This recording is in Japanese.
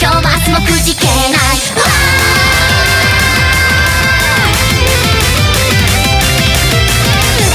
今日も明日も